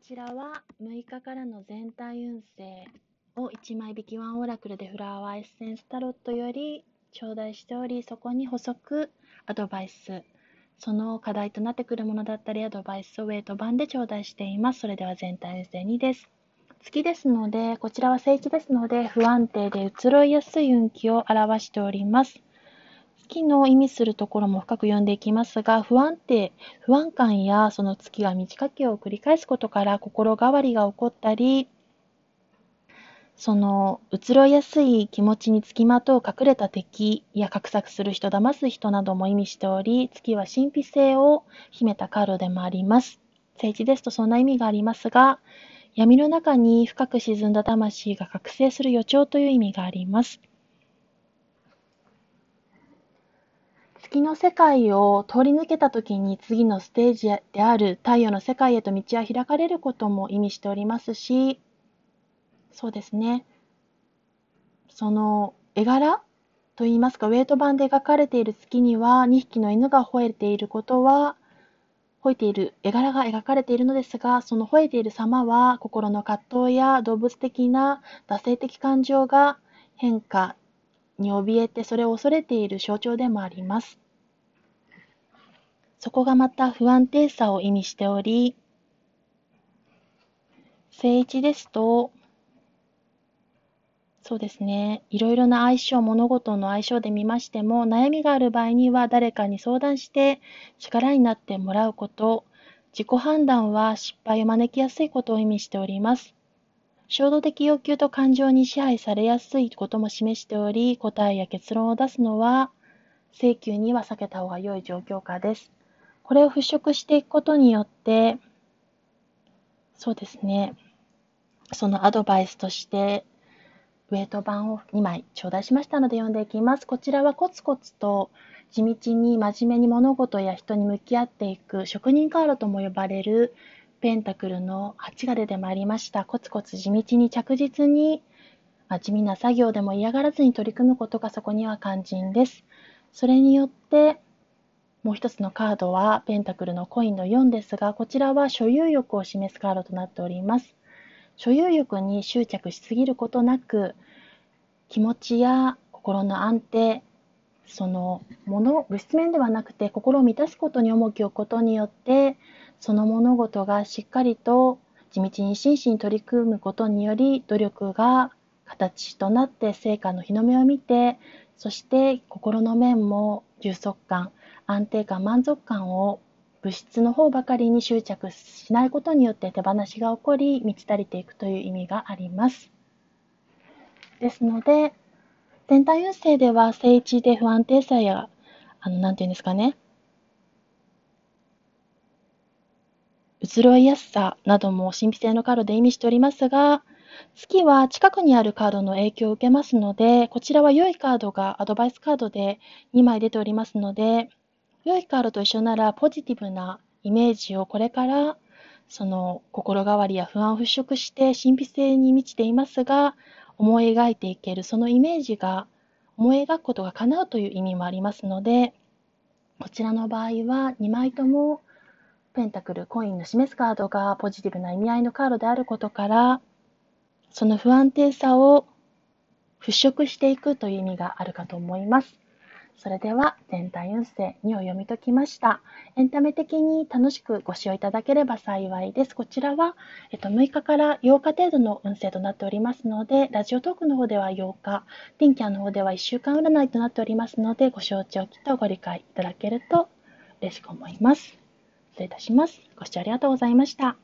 ちらは6日からの全体運勢を1枚引きワンオラクルでフラワーエッセンスタロットより頂戴しており、そこに補足、アドバイス、その課題となってくるものだったり、アドバイスをウェイト版で頂戴しています。それでは全体運勢2です。月ですので、こちらは聖地ですので、不安定で移ろいやすい運気を表しております。月の意味するところも深く読んでいきますが、不安定、不安感やその月が満ち欠けを繰り返すことから心変わりが起こったり、その移ろいやすい気持ちにつきまとう隠れた敵や画策する人、騙す人なども意味しており、月は神秘性を秘めたカードでもあります。聖地ですとそんな意味がありますが、闇の中に深く沈んだ魂が覚醒する予兆という意味があります。月の世界を通り抜けた時に次のステージである太陽の世界へと道は開かれることも意味しておりますし、そうですね。その絵柄といいますか、ウェイト版で描かれている月には2匹の犬が吠えていることは、吠えている絵柄が描かれているのですが、その吠えている様は心の葛藤や動物的な惰性的感情が変化に怯えてそれを恐れている象徴でもあります。そこがまた不安定さを意味しており、正一ですと、そうですね。いろいろな相性、物事の相性で見ましても、悩みがある場合には誰かに相談して力になってもらうこと、自己判断は失敗を招きやすいことを意味しております。衝動的欲求と感情に支配されやすいことも示しており、答えや結論を出すのは、請求には避けた方が良い状況下です。これを払拭していくことによって、そうですね、そのアドバイスとして、ウェイト版を2枚頂戴しましたので読んでいきます。こちらはコツコツと地道に真面目に物事や人に向き合っていく職人カードとも呼ばれるペンタクルの8が出てまいりました。コツコツ地道に着実に、まあ、地味な作業でも嫌がらずに取り組むことがそこには肝心です。それによってもう一つのカードはペンタクルのコインの4ですが、こちらは所有欲を示すカードとなっております。所有欲に執着しすぎることなく、気持ちや心の安定、そのもの、物質面ではなくて心を満たすことに重きを置くことによって、その物事がしっかりと地道に真摯に取り組むことにより、努力が形となって成果の日の目を見て、そして心の面も充足感、安定感、満足感を物質の方ばかりに執着しないことによって手放しが起こり、満ち足りていくという意味があります。ですので、全体運勢では正一で不安定さや、あの、なんていうんですかね、移ろいやすさなども神秘性のカードで意味しておりますが、月は近くにあるカードの影響を受けますので、こちらは良いカードがアドバイスカードで2枚出ておりますので、良いカードと一緒ならポジティブなイメージをこれからその心変わりや不安を払拭して神秘性に満ちていますが思い描いていけるそのイメージが思い描くことが叶うという意味もありますのでこちらの場合は2枚ともペンタクルコインの示すカードがポジティブな意味合いのカードであることからその不安定さを払拭していくという意味があるかと思います。それでは全体運勢2を読み解きました。エンタメ的に楽しくご使用いただければ幸いです。こちらは、えっと、6日から8日程度の運勢となっておりますので、ラジオトークの方では8日、ティンキャンの方では1週間占いとなっておりますので、ご承知おきとご理解いただけると嬉しく思います。失礼いたします。ご視聴ありがとうございました。